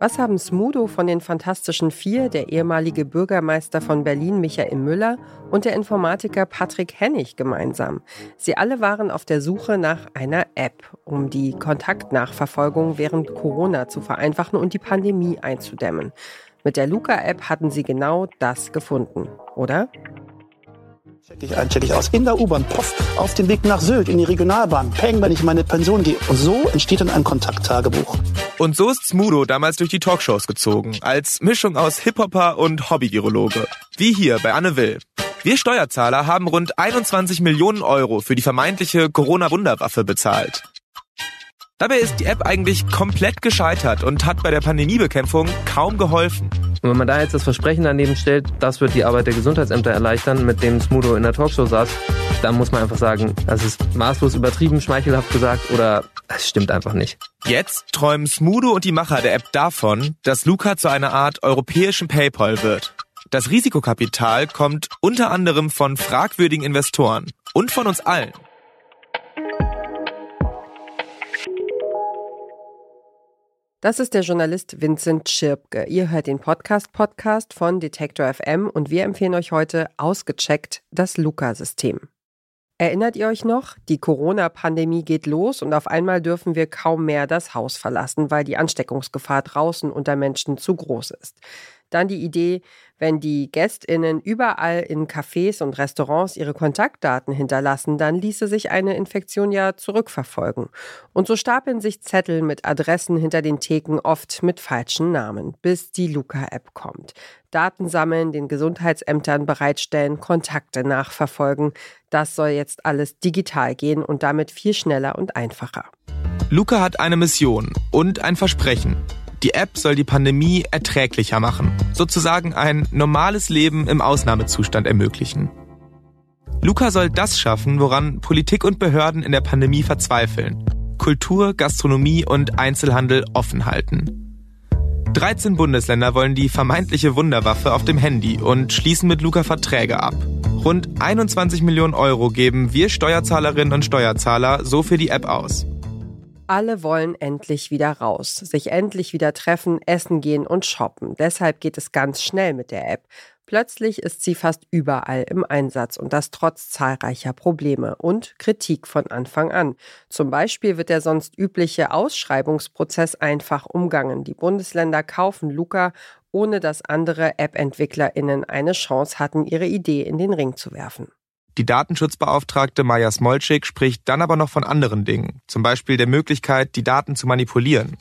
Was haben Smudo von den Fantastischen Vier, der ehemalige Bürgermeister von Berlin Michael Müller und der Informatiker Patrick Hennig gemeinsam? Sie alle waren auf der Suche nach einer App, um die Kontaktnachverfolgung während Corona zu vereinfachen und die Pandemie einzudämmen. Mit der Luca-App hatten sie genau das gefunden, oder? Check ich ein, check ich aus. In der U-Bahn, poff, auf dem Weg nach Sylt, in die Regionalbahn, peng, wenn ich in meine Pension gehe. Und so entsteht dann ein Kontakttagebuch. Und so ist Smudo damals durch die Talkshows gezogen, als Mischung aus Hip-Hopper und Hobby-Virologe. Wie hier bei Anne Will. Wir Steuerzahler haben rund 21 Millionen Euro für die vermeintliche Corona-Wunderwaffe bezahlt. Dabei ist die App eigentlich komplett gescheitert und hat bei der Pandemiebekämpfung kaum geholfen. Und wenn man da jetzt das Versprechen daneben stellt, das wird die Arbeit der Gesundheitsämter erleichtern, mit dem Smudo in der Talkshow saß, dann muss man einfach sagen, das ist maßlos übertrieben, schmeichelhaft gesagt oder es stimmt einfach nicht. Jetzt träumen Smudo und die Macher der App davon, dass Luca zu einer Art europäischen PayPal wird. Das Risikokapital kommt unter anderem von fragwürdigen Investoren und von uns allen. Das ist der Journalist Vincent Schirpke. Ihr hört den Podcast-Podcast von Detektor FM und wir empfehlen euch heute ausgecheckt das Luca-System. Erinnert ihr euch noch? Die Corona-Pandemie geht los und auf einmal dürfen wir kaum mehr das Haus verlassen, weil die Ansteckungsgefahr draußen unter Menschen zu groß ist. Dann die Idee, wenn die Gästinnen überall in Cafés und Restaurants ihre Kontaktdaten hinterlassen, dann ließe sich eine Infektion ja zurückverfolgen. Und so stapeln sich Zettel mit Adressen hinter den Theken oft mit falschen Namen, bis die Luca-App kommt. Daten sammeln, den Gesundheitsämtern bereitstellen, Kontakte nachverfolgen. Das soll jetzt alles digital gehen und damit viel schneller und einfacher. Luca hat eine Mission und ein Versprechen. Die App soll die Pandemie erträglicher machen, sozusagen ein normales Leben im Ausnahmezustand ermöglichen. Luca soll das schaffen, woran Politik und Behörden in der Pandemie verzweifeln. Kultur, Gastronomie und Einzelhandel offen halten. 13 Bundesländer wollen die vermeintliche Wunderwaffe auf dem Handy und schließen mit Luca Verträge ab. Rund 21 Millionen Euro geben wir Steuerzahlerinnen und Steuerzahler so für die App aus. Alle wollen endlich wieder raus, sich endlich wieder treffen, essen gehen und shoppen. Deshalb geht es ganz schnell mit der App. Plötzlich ist sie fast überall im Einsatz und das trotz zahlreicher Probleme und Kritik von Anfang an. Zum Beispiel wird der sonst übliche Ausschreibungsprozess einfach umgangen. Die Bundesländer kaufen Luca, ohne dass andere App-EntwicklerInnen eine Chance hatten, ihre Idee in den Ring zu werfen. Die Datenschutzbeauftragte Maja Smolczyk spricht dann aber noch von anderen Dingen, zum Beispiel der Möglichkeit, die Daten zu manipulieren.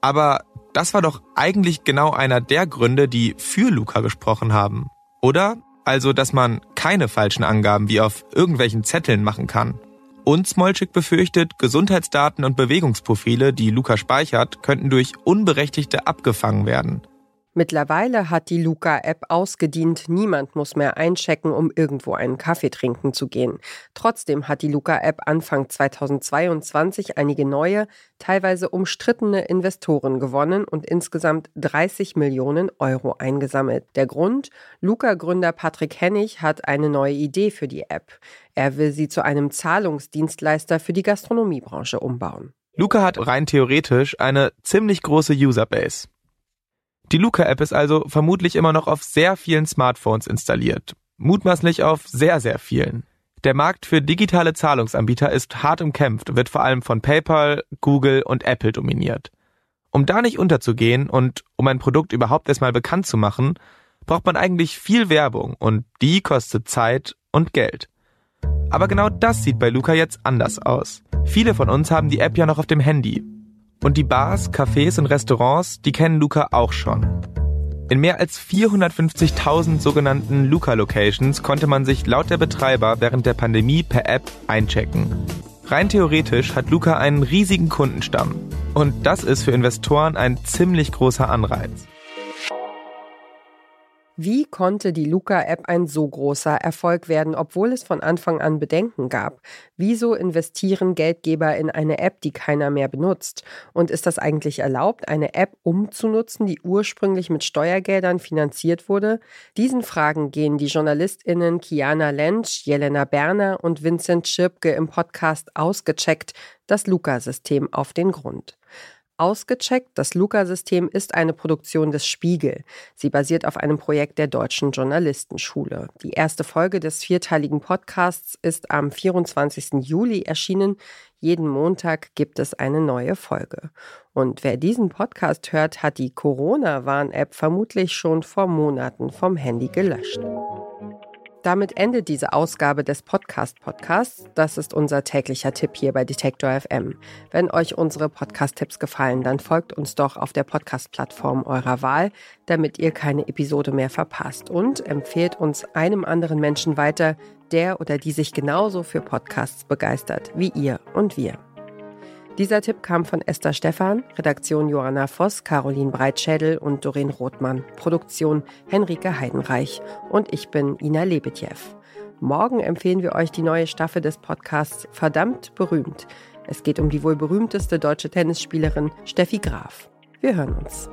Aber das war doch eigentlich genau einer der Gründe, die für Luca gesprochen haben, oder? Also, dass man keine falschen Angaben wie auf irgendwelchen Zetteln machen kann. Und Smolczyk befürchtet, Gesundheitsdaten und Bewegungsprofile, die Luca speichert, könnten durch Unberechtigte abgefangen werden. Mittlerweile hat die Luca-App ausgedient. Niemand muss mehr einchecken, um irgendwo einen Kaffee trinken zu gehen. Trotzdem hat die Luca-App Anfang 2022 einige neue, teilweise umstrittene Investoren gewonnen und insgesamt 30 Millionen Euro eingesammelt. Der Grund? Luca-Gründer Patrick Hennig hat eine neue Idee für die App. Er will sie zu einem Zahlungsdienstleister für die Gastronomiebranche umbauen. Luca hat rein theoretisch eine ziemlich große Userbase. Die Luca-App ist also vermutlich immer noch auf sehr vielen Smartphones installiert. Mutmaßlich auf sehr, sehr vielen. Der Markt für digitale Zahlungsanbieter ist hart umkämpft und wird vor allem von PayPal, Google und Apple dominiert. Um da nicht unterzugehen und um ein Produkt überhaupt erstmal bekannt zu machen, braucht man eigentlich viel Werbung und die kostet Zeit und Geld. Aber genau das sieht bei Luca jetzt anders aus. Viele von uns haben die App ja noch auf dem Handy und die Bars, Cafés und Restaurants, die kennen Luca auch schon. In mehr als 450.000 sogenannten Luca-Locations konnte man sich laut der Betreiber während der Pandemie per App einchecken. Rein theoretisch hat Luca einen riesigen Kundenstamm. Und das ist für Investoren ein ziemlich großer Anreiz. Wie konnte die Luca-App ein so großer Erfolg werden, obwohl es von Anfang an Bedenken gab? Wieso investieren Geldgeber in eine App, die keiner mehr benutzt? Und ist das eigentlich erlaubt, eine App umzunutzen, die ursprünglich mit Steuergeldern finanziert wurde? Diesen Fragen gehen die JournalistInnen Kiana Lentsch, Jelena Berner und Vincent Schirpke im Podcast Ausgecheckt, das Luca-System auf den Grund. Ausgecheckt, das Luca-System ist eine Produktion des Spiegel. Sie basiert auf einem Projekt der Deutschen Journalistenschule. Die erste Folge des vierteiligen Podcasts ist am 24. Juli erschienen. Jeden Montag gibt es eine neue Folge. Und wer diesen Podcast hört, hat die Corona-Warn-App vermutlich schon vor Monaten vom Handy gelöscht. Damit endet diese Ausgabe des Podcast-Podcasts. Das ist unser täglicher Tipp hier bei Detektor FM. Wenn euch unsere Podcast-Tipps gefallen, dann folgt uns doch auf der Podcast-Plattform eurer Wahl, damit ihr keine Episode mehr verpasst. Und empfehlt uns einem anderen Menschen weiter, der oder die sich genauso für Podcasts begeistert wie ihr und wir. Dieser Tipp kam von Esther Stephan, Redaktion Johanna Voss, Caroline Breitschädel und Doreen Rothmann, Produktion Henrike Heidenreich und ich bin Ina Lebetjew. Morgen empfehlen wir euch die neue Staffel des Podcasts Verdammt berühmt. Es geht um die wohl berühmteste deutsche Tennisspielerin Steffi Graf. Wir hören uns.